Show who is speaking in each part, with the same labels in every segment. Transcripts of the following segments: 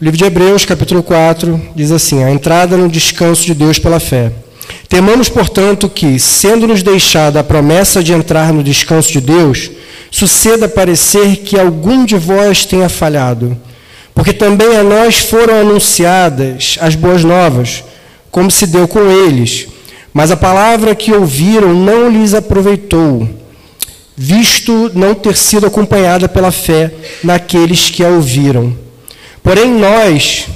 Speaker 1: O livro de Hebreus, capítulo 4, diz assim: A entrada no descanso de Deus pela fé. Temamos, portanto, que, sendo-nos deixada a promessa de entrar no descanso de Deus, suceda parecer que algum de vós tenha falhado. Porque também a nós foram anunciadas as boas novas, como se deu com eles. Mas a palavra que ouviram não lhes aproveitou, visto não ter sido acompanhada pela fé naqueles que a ouviram. Porém, nós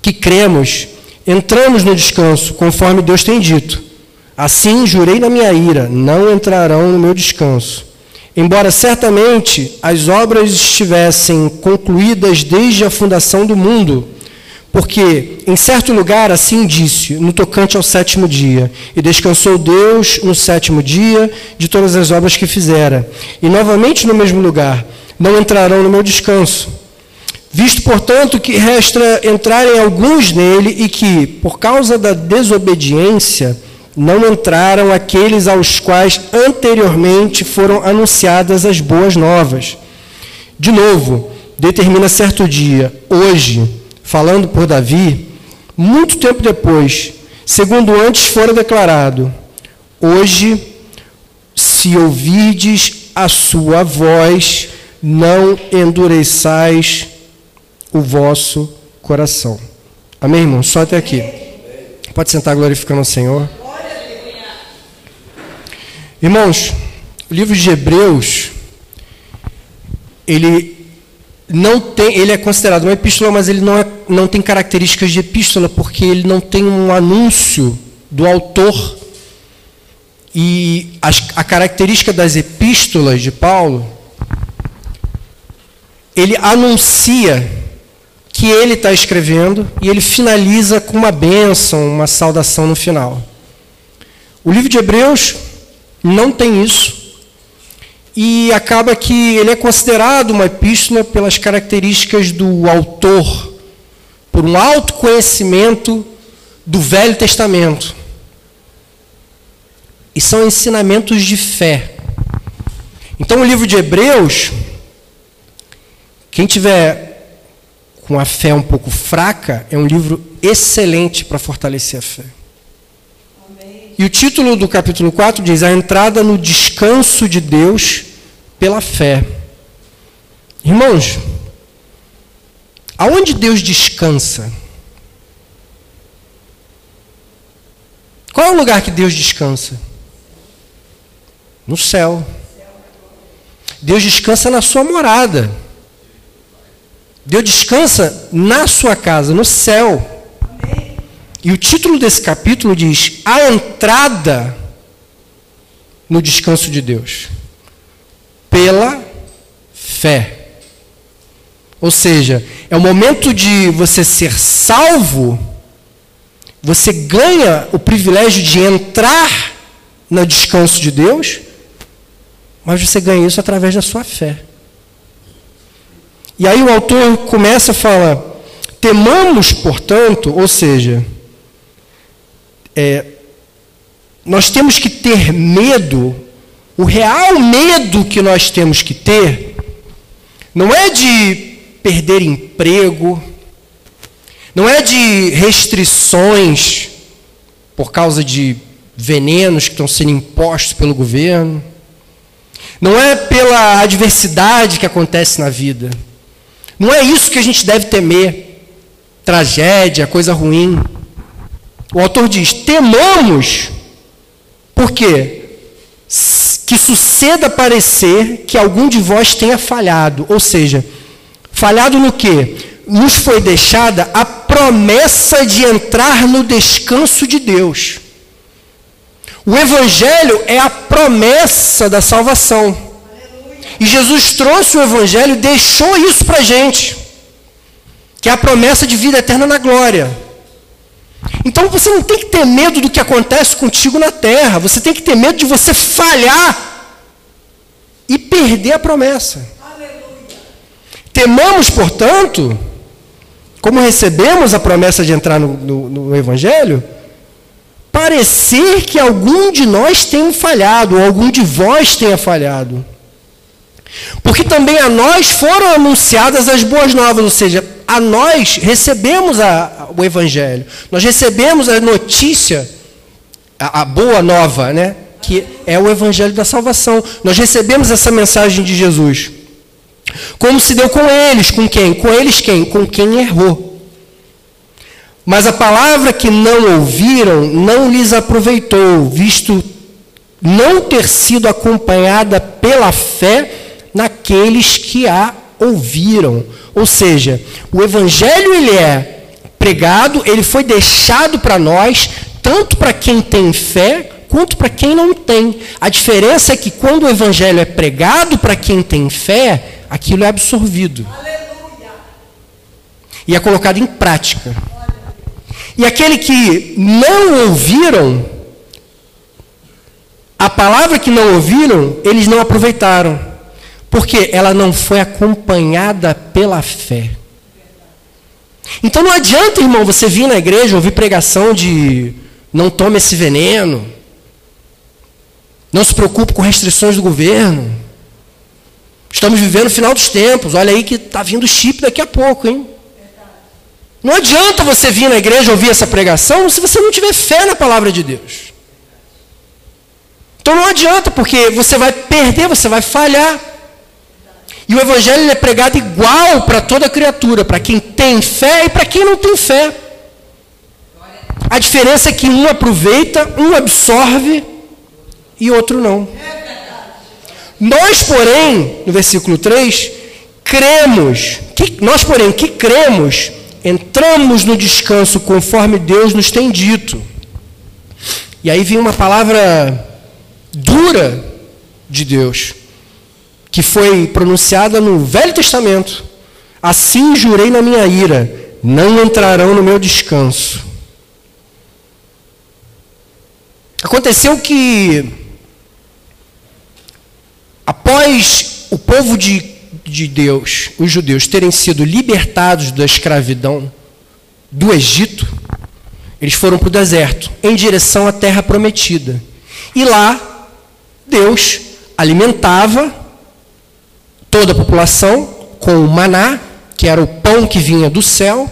Speaker 1: que cremos, entramos no descanso, conforme Deus tem dito. Assim jurei na minha ira: não entrarão no meu descanso. Embora certamente as obras estivessem concluídas desde a fundação do mundo, porque em certo lugar assim disse, no tocante ao sétimo dia, e descansou Deus no sétimo dia de todas as obras que fizera. E novamente no mesmo lugar, não entrarão no meu descanso. Visto, portanto, que resta entrarem alguns nele e que, por causa da desobediência, não entraram aqueles aos quais anteriormente foram anunciadas as boas novas. De novo, determina certo dia, hoje, falando por Davi, muito tempo depois, segundo antes fora declarado: Hoje, se ouvides a sua voz, não endureçais o vosso coração. Amém, irmão? Só até aqui. Pode sentar glorificando o Senhor. Irmãos, o livro de Hebreus, ele não tem, ele é considerado uma epístola, mas ele não, é, não tem características de epístola, porque ele não tem um anúncio do autor. E a, a característica das epístolas de Paulo, ele anuncia que ele está escrevendo e ele finaliza com uma bênção, uma saudação no final. O livro de Hebreus não tem isso. E acaba que ele é considerado uma epístola pelas características do autor, por um alto conhecimento do Velho Testamento. E são ensinamentos de fé. Então, o livro de Hebreus, quem tiver com a fé um pouco fraca, é um livro excelente para fortalecer a fé. E o título do capítulo 4 diz: A entrada no descanso de Deus pela fé. Irmãos, aonde Deus descansa? Qual é o lugar que Deus descansa? No céu. Deus descansa na sua morada. Deus descansa na sua casa, no céu. E o título desse capítulo diz: A entrada no descanso de Deus. Pela fé. Ou seja, é o momento de você ser salvo, você ganha o privilégio de entrar no descanso de Deus, mas você ganha isso através da sua fé. E aí o autor começa a falar: temamos, portanto, ou seja, é, nós temos que ter medo, o real medo que nós temos que ter, não é de perder emprego, não é de restrições por causa de venenos que estão sendo impostos pelo governo, não é pela adversidade que acontece na vida, não é isso que a gente deve temer, tragédia, coisa ruim. O autor diz: temamos, porque que suceda parecer que algum de vós tenha falhado. Ou seja, falhado no quê? Nos foi deixada a promessa de entrar no descanso de Deus. O Evangelho é a promessa da salvação. E Jesus trouxe o Evangelho e deixou isso para a gente, que é a promessa de vida eterna na glória. Então você não tem que ter medo do que acontece contigo na terra. Você tem que ter medo de você falhar e perder a promessa. Aleluia. Temamos, portanto, como recebemos a promessa de entrar no, no, no Evangelho, parecer que algum de nós tenha falhado, ou algum de vós tenha falhado. Porque também a nós foram anunciadas as boas novas, ou seja, a nós recebemos a, o Evangelho, nós recebemos a notícia, a, a boa nova, né? que é o Evangelho da salvação. Nós recebemos essa mensagem de Jesus. Como se deu com eles, com quem? Com eles quem? Com quem errou. Mas a palavra que não ouviram não lhes aproveitou, visto não ter sido acompanhada pela fé naqueles que a ouviram. Ou seja, o evangelho ele é pregado, ele foi deixado para nós, tanto para quem tem fé quanto para quem não tem. A diferença é que quando o evangelho é pregado para quem tem fé, aquilo é absorvido. Aleluia. E é colocado em prática. E aquele que não ouviram, a palavra que não ouviram, eles não aproveitaram. Porque ela não foi acompanhada pela fé. Então não adianta, irmão, você vir na igreja ouvir pregação de não tome esse veneno, não se preocupe com restrições do governo. Estamos vivendo o final dos tempos. Olha aí que está vindo chip daqui a pouco, hein? Não adianta você vir na igreja ouvir essa pregação se você não tiver fé na palavra de Deus. Então não adianta, porque você vai perder, você vai falhar. E o evangelho é pregado igual para toda criatura, para quem tem fé e para quem não tem fé. A diferença é que um aproveita, um absorve e outro não. Nós, porém, no versículo 3, cremos, que, nós, porém, que cremos, entramos no descanso conforme Deus nos tem dito. E aí vem uma palavra dura de Deus, que foi pronunciada no Velho Testamento. Assim jurei na minha ira, não entrarão no meu descanso. Aconteceu que, após o povo de de Deus, os judeus, terem sido libertados da escravidão do Egito, eles foram para o deserto, em direção à terra prometida. E lá, Deus alimentava toda a população com o maná, que era o pão que vinha do céu,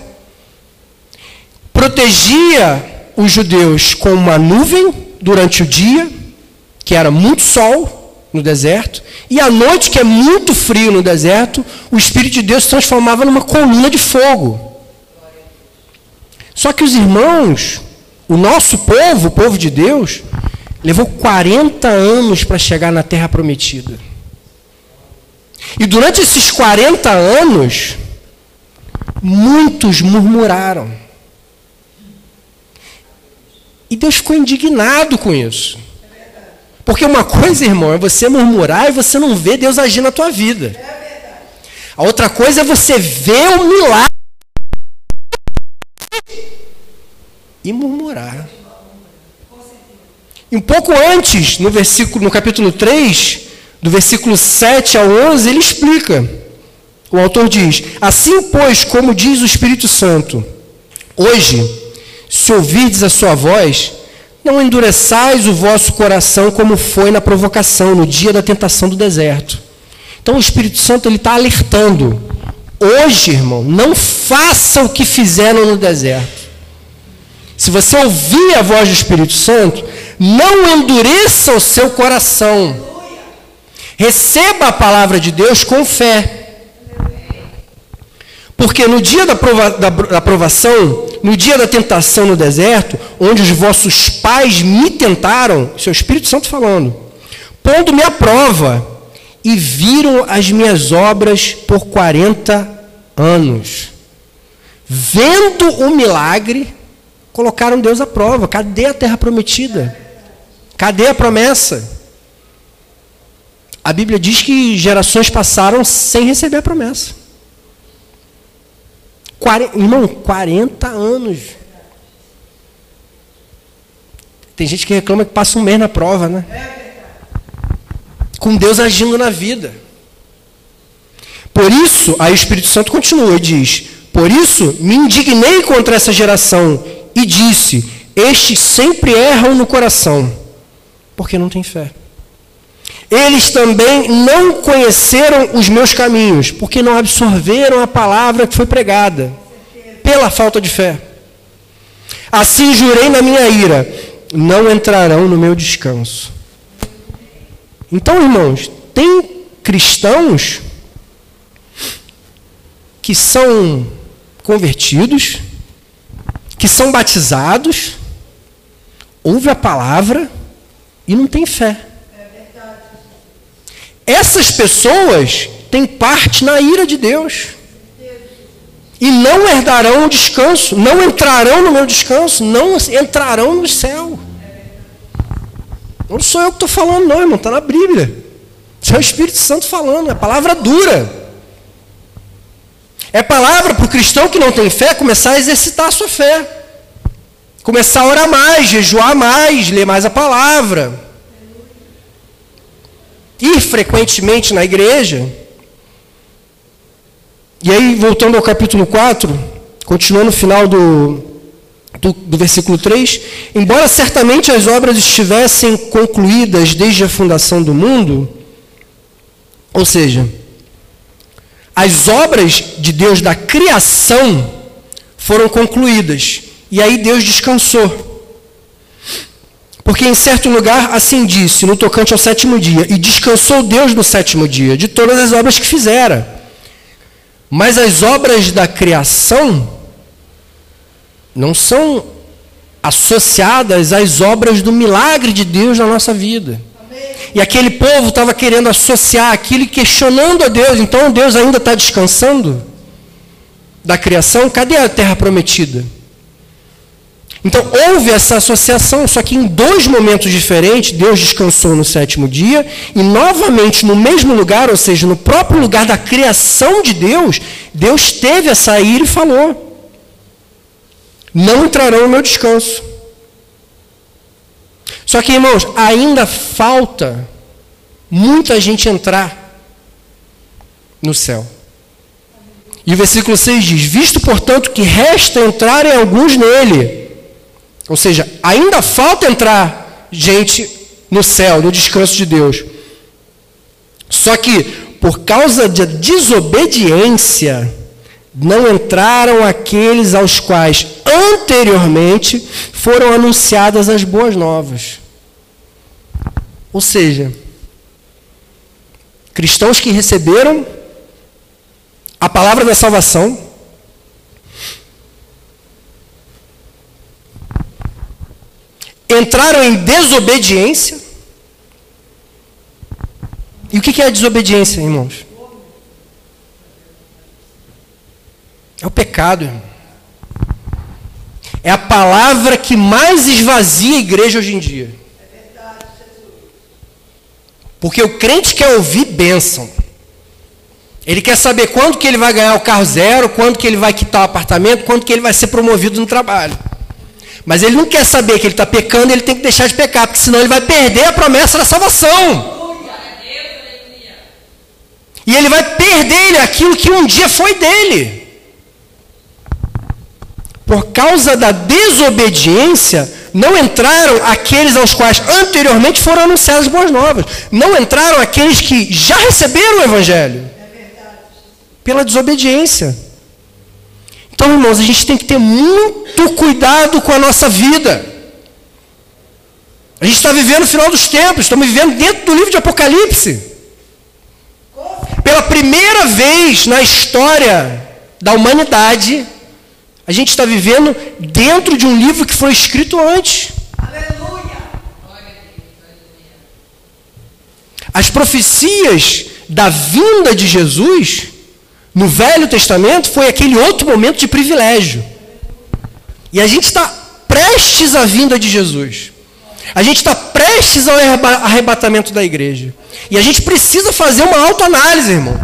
Speaker 1: protegia os judeus com uma nuvem durante o dia, que era muito sol, no deserto, e à noite, que é muito frio no deserto, o Espírito de Deus se transformava numa coluna de fogo. Só que os irmãos, o nosso povo, o povo de Deus, levou 40 anos para chegar na terra prometida. E durante esses 40 anos, muitos murmuraram. E Deus ficou indignado com isso. Porque uma coisa, irmão, é você murmurar e você não ver Deus agir na tua vida. A outra coisa é você ver o milagre e murmurar. Um pouco antes, no versículo, no capítulo 3, do versículo 7 ao 11, ele explica. O autor diz: Assim, pois, como diz o Espírito Santo, hoje, se ouvirdes a sua voz, não endureçais o vosso coração como foi na provocação, no dia da tentação do deserto. Então o Espírito Santo ele está alertando. Hoje, irmão, não faça o que fizeram no deserto. Se você ouvir a voz do Espírito Santo, não endureça o seu coração. Receba a palavra de Deus com fé. Porque no dia da, prova, da, da provação, no dia da tentação no deserto, onde os vossos pais me tentaram, seu Espírito Santo falando, pondo-me à prova, e viram as minhas obras por 40 anos. Vendo o milagre, colocaram Deus à prova. Cadê a terra prometida? Cadê a promessa? A Bíblia diz que gerações passaram sem receber a promessa. 40, irmão, 40 anos. Tem gente que reclama que passa um mês na prova, né? Com Deus agindo na vida. Por isso, aí o Espírito Santo continua e diz: Por isso me indignei contra essa geração e disse: Estes sempre erram no coração, porque não têm fé. Eles também não conheceram os meus caminhos, porque não absorveram a palavra que foi pregada, pela falta de fé. Assim jurei na minha ira: não entrarão no meu descanso. Então, irmãos, tem cristãos que são convertidos, que são batizados, ouve a palavra e não tem fé. Essas pessoas têm parte na ira de Deus. E não herdarão o descanso, não entrarão no meu descanso, não entrarão no céu. Não sou eu que estou falando, não, irmão, está na Bíblia. Isso é o Espírito Santo falando, é palavra dura. É palavra para o cristão que não tem fé começar a exercitar a sua fé. Começar a orar mais, jejuar mais, ler mais a palavra. Ir frequentemente na igreja. E aí, voltando ao capítulo 4, continuando no final do, do, do, versículo 3: Embora certamente as obras estivessem concluídas desde a fundação do mundo, ou seja, as obras de Deus da criação foram concluídas, e aí Deus descansou. Porque em certo lugar assim disse, no tocante ao sétimo dia, e descansou Deus no sétimo dia, de todas as obras que fizera. Mas as obras da criação não são associadas às obras do milagre de Deus na nossa vida. E aquele povo estava querendo associar aquilo e questionando a Deus. Então Deus ainda está descansando da criação? Cadê a terra prometida? Então houve essa associação, só que em dois momentos diferentes, Deus descansou no sétimo dia, e novamente no mesmo lugar, ou seja, no próprio lugar da criação de Deus, Deus teve a sair e falou: Não entrarão no meu descanso. Só que, irmãos, ainda falta muita gente entrar no céu. E o versículo 6 diz: Visto, portanto, que resta entrarem alguns nele ou seja, ainda falta entrar gente no céu, no descanso de Deus. Só que, por causa da desobediência, não entraram aqueles aos quais anteriormente foram anunciadas as boas novas. Ou seja, cristãos que receberam a palavra da salvação, entraram em desobediência. E o que é a desobediência, irmãos? É o pecado, irmão. É a palavra que mais esvazia a igreja hoje em dia. Porque o crente quer ouvir bênção. Ele quer saber quando que ele vai ganhar o carro zero, quando que ele vai quitar o apartamento, quando que ele vai ser promovido no trabalho. Mas ele não quer saber que ele está pecando, ele tem que deixar de pecar, porque senão ele vai perder a promessa da salvação. E ele vai perder aquilo que um dia foi dele. Por causa da desobediência, não entraram aqueles aos quais anteriormente foram anunciadas boas novas. Não entraram aqueles que já receberam o Evangelho. Pela desobediência. Então, irmãos, a gente tem que ter muito cuidado com a nossa vida. A gente está vivendo o final dos tempos, estamos vivendo dentro do livro de Apocalipse. Pela primeira vez na história da humanidade, a gente está vivendo dentro de um livro que foi escrito antes. Aleluia! As profecias da vinda de Jesus no Velho Testamento foi aquele outro momento de privilégio. E a gente está prestes à vinda de Jesus. A gente está prestes ao arrebatamento da igreja. E a gente precisa fazer uma autoanálise, irmão.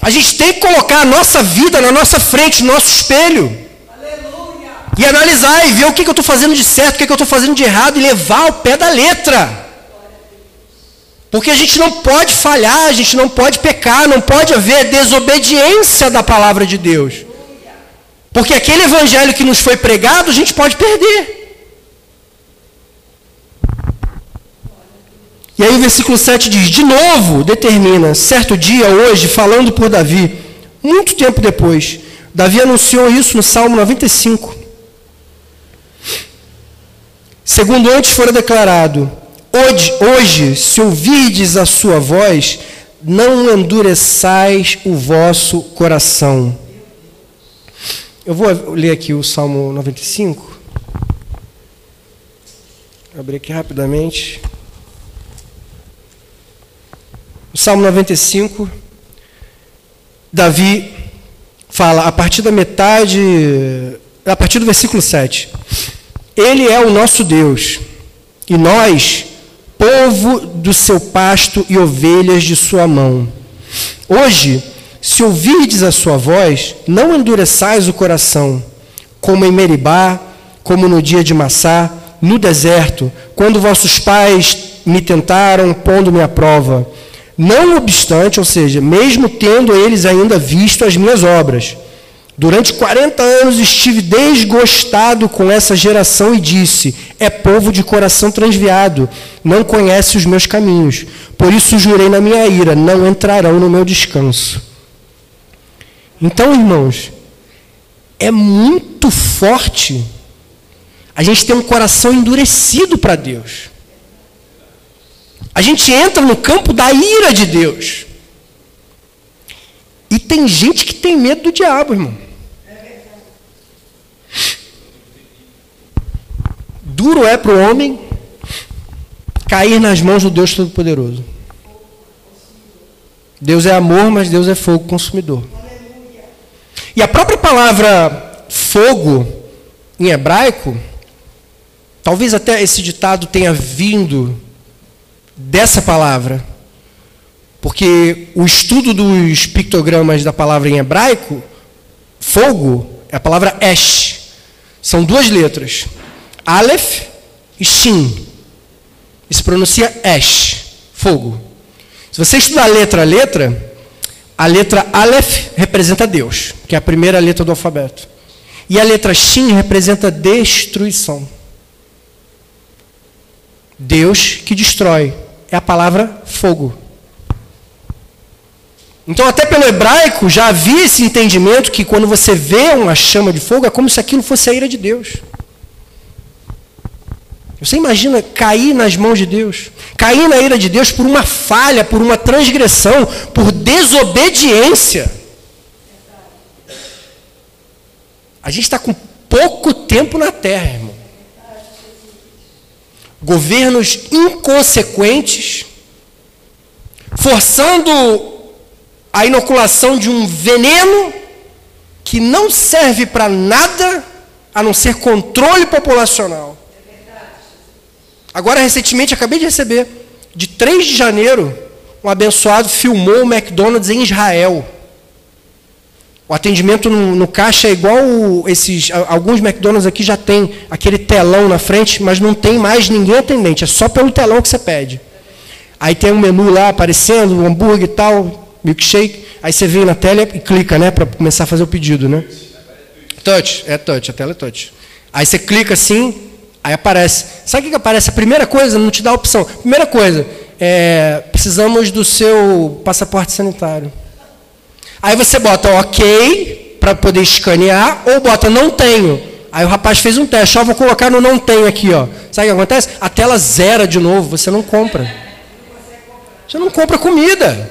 Speaker 1: A gente tem que colocar a nossa vida na nossa frente, no nosso espelho. Aleluia. E analisar e ver o que, que eu estou fazendo de certo, o que, que eu estou fazendo de errado e levar ao pé da letra. Porque a gente não pode falhar, a gente não pode pecar, não pode haver desobediência da palavra de Deus. Porque aquele evangelho que nos foi pregado, a gente pode perder. E aí o versículo 7 diz: De novo, determina, certo dia, hoje, falando por Davi, muito tempo depois, Davi anunciou isso no Salmo 95. Segundo antes fora declarado: Hoje, hoje se ouvirdes a sua voz, não endureçais o vosso coração. Eu vou ler aqui o Salmo 95. Vou abrir aqui rapidamente. O Salmo 95, Davi fala a partir da metade, a partir do versículo 7. Ele é o nosso Deus, e nós, povo do seu pasto e ovelhas de sua mão. Hoje, se ouvirdes a sua voz, não endureçais o coração, como em Meribá, como no dia de Massá, no deserto, quando vossos pais me tentaram, pondo-me à prova. Não obstante, ou seja, mesmo tendo eles ainda visto as minhas obras. Durante 40 anos estive desgostado com essa geração e disse: É povo de coração transviado, não conhece os meus caminhos. Por isso jurei na minha ira: não entrarão no meu descanso. Então, irmãos, é muito forte a gente ter um coração endurecido para Deus. A gente entra no campo da ira de Deus. E tem gente que tem medo do diabo, irmão. Duro é para o homem cair nas mãos do Deus Todo-Poderoso. Deus é amor, mas Deus é fogo consumidor. E a própria palavra fogo, em hebraico, talvez até esse ditado tenha vindo dessa palavra, porque o estudo dos pictogramas da palavra em hebraico, fogo, é a palavra esh. São duas letras, Aleph e Shin. E se pronuncia esh, fogo. Se você estudar letra a letra, a letra Aleph representa Deus, que é a primeira letra do alfabeto. E a letra Shin representa destruição. Deus que destrói. É a palavra fogo. Então, até pelo hebraico, já havia esse entendimento que quando você vê uma chama de fogo, é como se aquilo fosse a ira de Deus. Você imagina cair nas mãos de Deus? Cair na ira de Deus por uma falha, por uma transgressão, por desobediência. A gente está com pouco tempo na terra, irmão. Governos inconsequentes, forçando a inoculação de um veneno que não serve para nada a não ser controle populacional. Agora, recentemente, acabei de receber, de 3 de janeiro, um abençoado filmou o McDonald's em Israel. O atendimento no, no, caixa é igual esses. Alguns McDonald's aqui já tem aquele telão na frente, mas não tem mais ninguém atendente, é só pelo telão que você pede. Aí tem um menu lá aparecendo, um hambúrguer e tal, milkshake. Aí você vem na tela e clica, né, para começar a fazer o pedido, né? Touch, é touch, a tela é touch. Aí você clica assim, Aí aparece. Sabe o que aparece? A primeira coisa, não te dá opção. Primeira coisa, é, precisamos do seu passaporte sanitário. Aí você bota ok para poder escanear ou bota não tenho. Aí o rapaz fez um teste, ó, vou colocar no não tenho aqui, ó. Sabe o que acontece? A tela zera de novo, você não compra. Você não compra comida.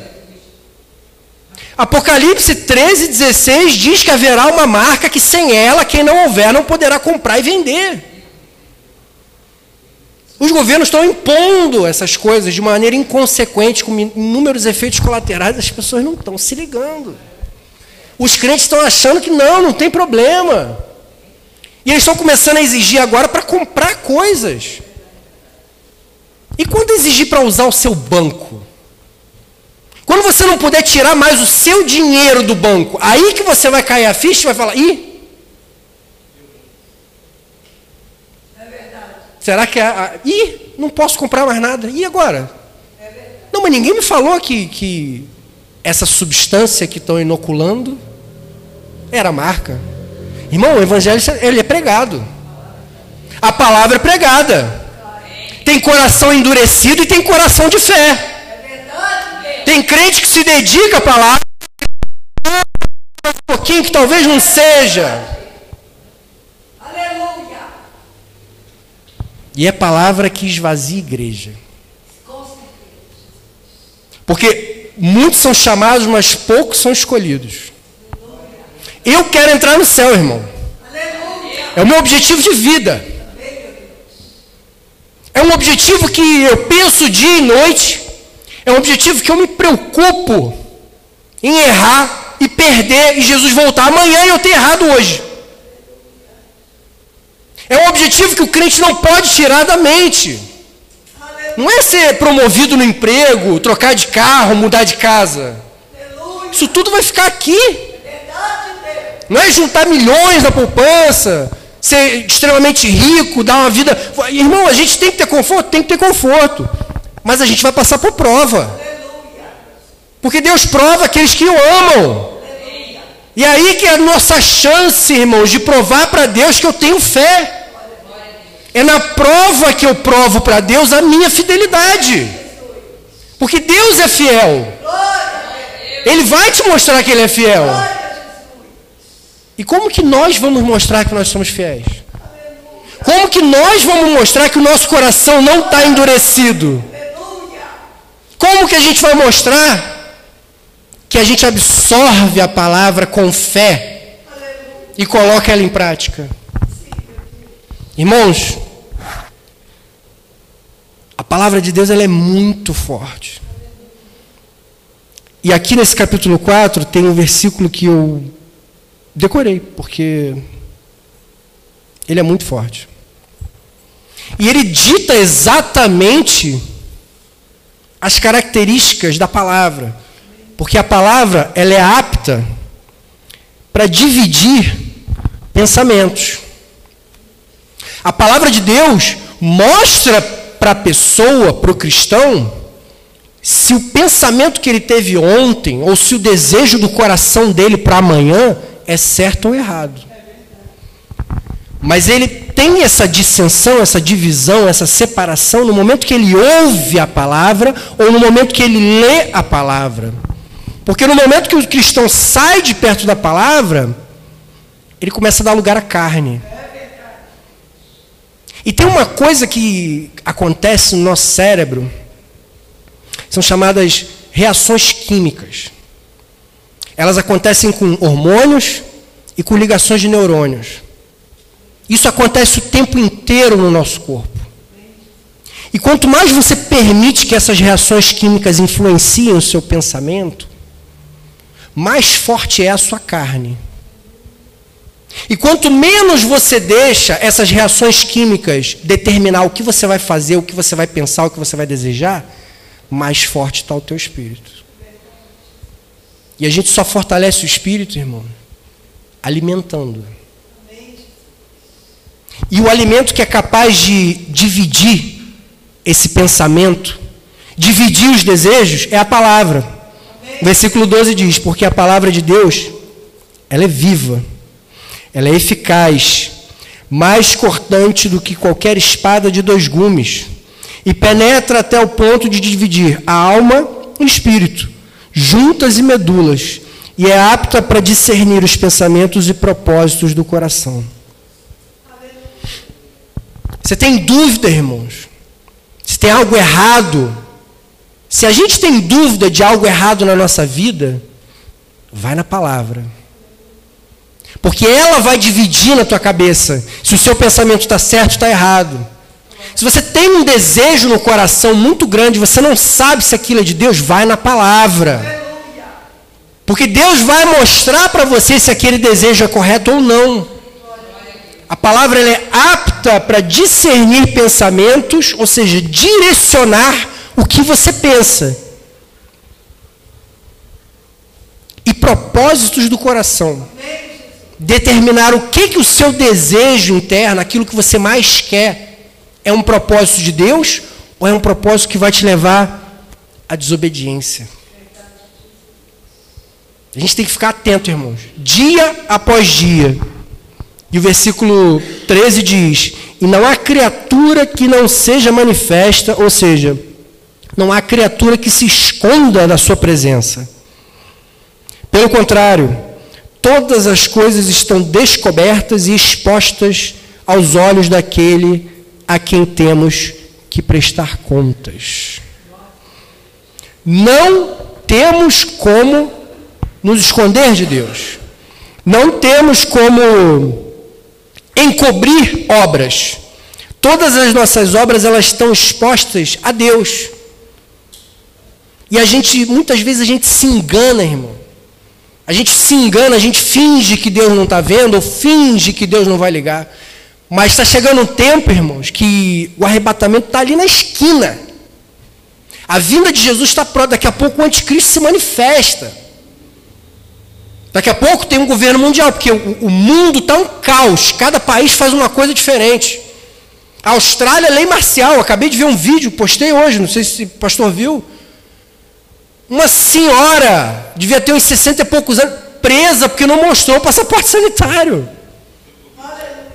Speaker 1: Apocalipse 13, 16 diz que haverá uma marca que sem ela, quem não houver, não poderá comprar e vender. Os governos estão impondo essas coisas de maneira inconsequente, com inúmeros efeitos colaterais, as pessoas não estão se ligando. Os crentes estão achando que não, não tem problema. E eles estão começando a exigir agora para comprar coisas. E quando exigir para usar o seu banco? Quando você não puder tirar mais o seu dinheiro do banco, aí que você vai cair a ficha e vai falar: ih, Será que a, a. Ih, não posso comprar mais nada. E agora? Não, mas ninguém me falou que, que essa substância que estão inoculando era marca. Irmão, o evangelho ele é pregado. A palavra é pregada. Tem coração endurecido e tem coração de fé. Tem crente que se dedica à palavra, um pouquinho que talvez não seja. E é palavra que esvazia igreja. Porque muitos são chamados, mas poucos são escolhidos. Eu quero entrar no céu, irmão. É o meu objetivo de vida. É um objetivo que eu penso dia e noite. É um objetivo que eu me preocupo em errar e perder e Jesus voltar amanhã e eu ter errado hoje. É um objetivo que o crente não pode tirar da mente. Não é ser promovido no emprego, trocar de carro, mudar de casa. Isso tudo vai ficar aqui. Não é juntar milhões na poupança, ser extremamente rico, dar uma vida. Irmão, a gente tem que ter conforto? Tem que ter conforto. Mas a gente vai passar por prova. Porque Deus prova aqueles que o amam. E aí que é a nossa chance, irmãos, de provar para Deus que eu tenho fé. É na prova que eu provo para Deus a minha fidelidade. Porque Deus é fiel. Ele vai te mostrar que Ele é fiel. E como que nós vamos mostrar que nós somos fiéis? Como que nós vamos mostrar que o nosso coração não está endurecido? Como que a gente vai mostrar que a gente absorve a palavra com fé e coloca ela em prática? Irmãos, a palavra de Deus ela é muito forte. E aqui nesse capítulo 4 tem um versículo que eu decorei, porque ele é muito forte. E ele dita exatamente as características da palavra. Porque a palavra ela é apta para dividir pensamentos. A palavra de Deus mostra para a pessoa, para o cristão, se o pensamento que ele teve ontem, ou se o desejo do coração dele para amanhã é certo ou errado. Mas ele tem essa dissensão, essa divisão, essa separação no momento que ele ouve a palavra ou no momento que ele lê a palavra. Porque no momento que o cristão sai de perto da palavra, ele começa a dar lugar à carne. E tem uma coisa que acontece no nosso cérebro, são chamadas reações químicas. Elas acontecem com hormônios e com ligações de neurônios. Isso acontece o tempo inteiro no nosso corpo. E quanto mais você permite que essas reações químicas influenciem o seu pensamento, mais forte é a sua carne. E quanto menos você deixa essas reações químicas determinar o que você vai fazer, o que você vai pensar, o que você vai desejar, mais forte está o teu espírito. E a gente só fortalece o espírito, irmão, alimentando. E o alimento que é capaz de dividir esse pensamento, dividir os desejos, é a palavra. Versículo 12 diz: Porque a palavra de Deus, ela é viva, ela é eficaz, mais cortante do que qualquer espada de dois gumes, e penetra até o ponto de dividir a alma e o espírito, juntas e medulas, e é apta para discernir os pensamentos e propósitos do coração. Você tem dúvida, irmãos? Se tem algo errado? Se a gente tem dúvida de algo errado na nossa vida, vai na palavra. Porque ela vai dividir na tua cabeça se o seu pensamento está certo ou está errado. Se você tem um desejo no coração muito grande, você não sabe se aquilo é de Deus, vai na palavra. Porque Deus vai mostrar para você se aquele desejo é correto ou não. A palavra é apta para discernir pensamentos, ou seja, direcionar o que você pensa. E propósitos do coração. Determinar o que, que o seu desejo interno, aquilo que você mais quer, é um propósito de Deus ou é um propósito que vai te levar à desobediência. A gente tem que ficar atento, irmãos. Dia após dia. E o versículo 13 diz: E não há criatura que não seja manifesta, ou seja, não há criatura que se esconda da sua presença. Pelo contrário, todas as coisas estão descobertas e expostas aos olhos daquele a quem temos que prestar contas. Não temos como nos esconder de Deus. Não temos como encobrir obras. Todas as nossas obras elas estão expostas a Deus. E a gente muitas vezes a gente se engana, irmão. A gente se engana, a gente finge que Deus não está vendo, ou finge que Deus não vai ligar. Mas está chegando um tempo, irmãos, que o arrebatamento está ali na esquina. A vinda de Jesus está pronta. Daqui a pouco o anticristo se manifesta. Daqui a pouco tem um governo mundial, porque o, o mundo está um caos. Cada país faz uma coisa diferente. A Austrália, lei marcial. Acabei de ver um vídeo, postei hoje, não sei se o pastor viu. Uma senhora, devia ter uns 60 e poucos anos, presa porque não mostrou o passaporte sanitário.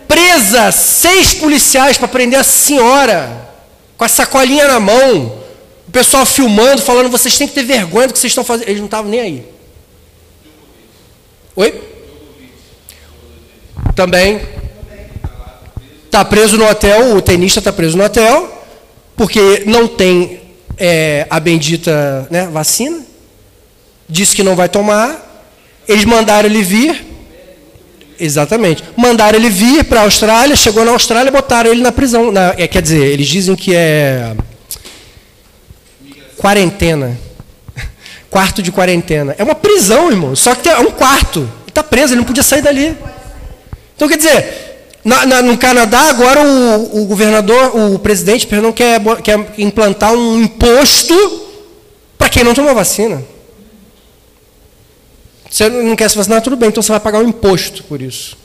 Speaker 1: Presa, seis policiais para prender a senhora, com a sacolinha na mão. O pessoal filmando, falando, vocês têm que ter vergonha do que vocês estão fazendo. Eles não estavam nem aí. Oi? Também. Está preso no hotel, o tenista está preso no hotel, porque não tem é, a bendita né, vacina. Disse que não vai tomar. Eles mandaram ele vir. Exatamente. Mandaram ele vir para a Austrália, chegou na Austrália, botaram ele na prisão. Na, é, quer dizer, eles dizem que é quarentena. Quarto de quarentena. É uma prisão, irmão. Só que é um quarto. Ele está preso, ele não podia sair dali. Então, quer dizer, na, na, no Canadá, agora o, o, governador, o presidente, perdão, quer, quer implantar um imposto para quem não tomou vacina. Você não quer se vacinar, tudo bem, então você vai pagar um imposto por isso.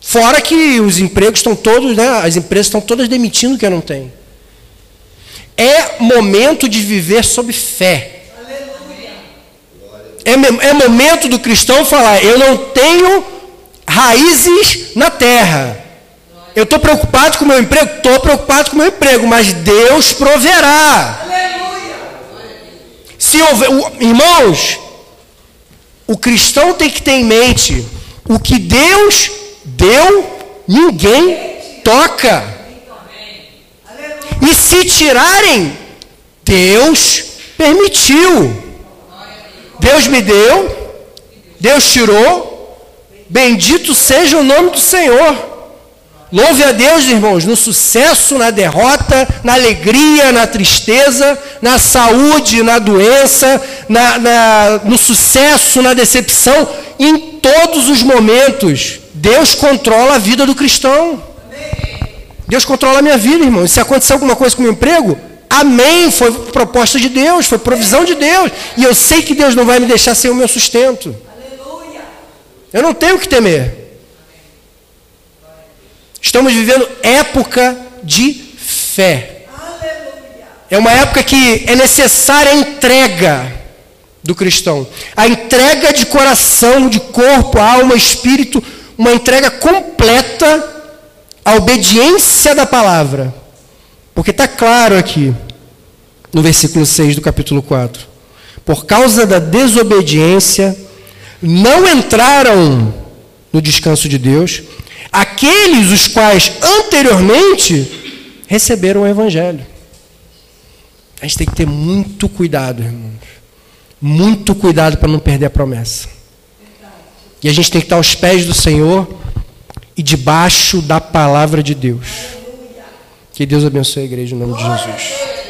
Speaker 1: Fora que os empregos estão todos, né, as empresas estão todas demitindo quem não tem. É momento de viver sob fé. É, é momento do cristão falar: eu não tenho raízes na terra. Eu estou preocupado com o meu emprego? Estou preocupado com o meu emprego, mas Deus proverá. Se houver, irmãos, o cristão tem que ter em mente: o que Deus deu, ninguém toca. E se tirarem, Deus permitiu. Deus me deu, Deus tirou, bendito seja o nome do Senhor. Louve a Deus, irmãos, no sucesso, na derrota, na alegria, na tristeza, na saúde, na doença, na, na, no sucesso, na decepção, em todos os momentos. Deus controla a vida do cristão. Deus controla a minha vida, irmão. E se acontecer alguma coisa com o meu emprego, amém. Foi proposta de Deus, foi provisão de Deus. E eu sei que Deus não vai me deixar sem o meu sustento. Eu não tenho que temer. Estamos vivendo época de fé. É uma época que é necessária a entrega do cristão. A entrega de coração, de corpo, alma, espírito, uma entrega completa à obediência da palavra. Porque está claro aqui, no versículo 6 do capítulo 4. Por causa da desobediência, não entraram no descanso de Deus, aqueles os quais anteriormente receberam o Evangelho. A gente tem que ter muito cuidado, irmãos. Muito cuidado para não perder a promessa. E a gente tem que estar aos pés do Senhor e debaixo da palavra de Deus. Que Deus abençoe a igreja em nome de Jesus.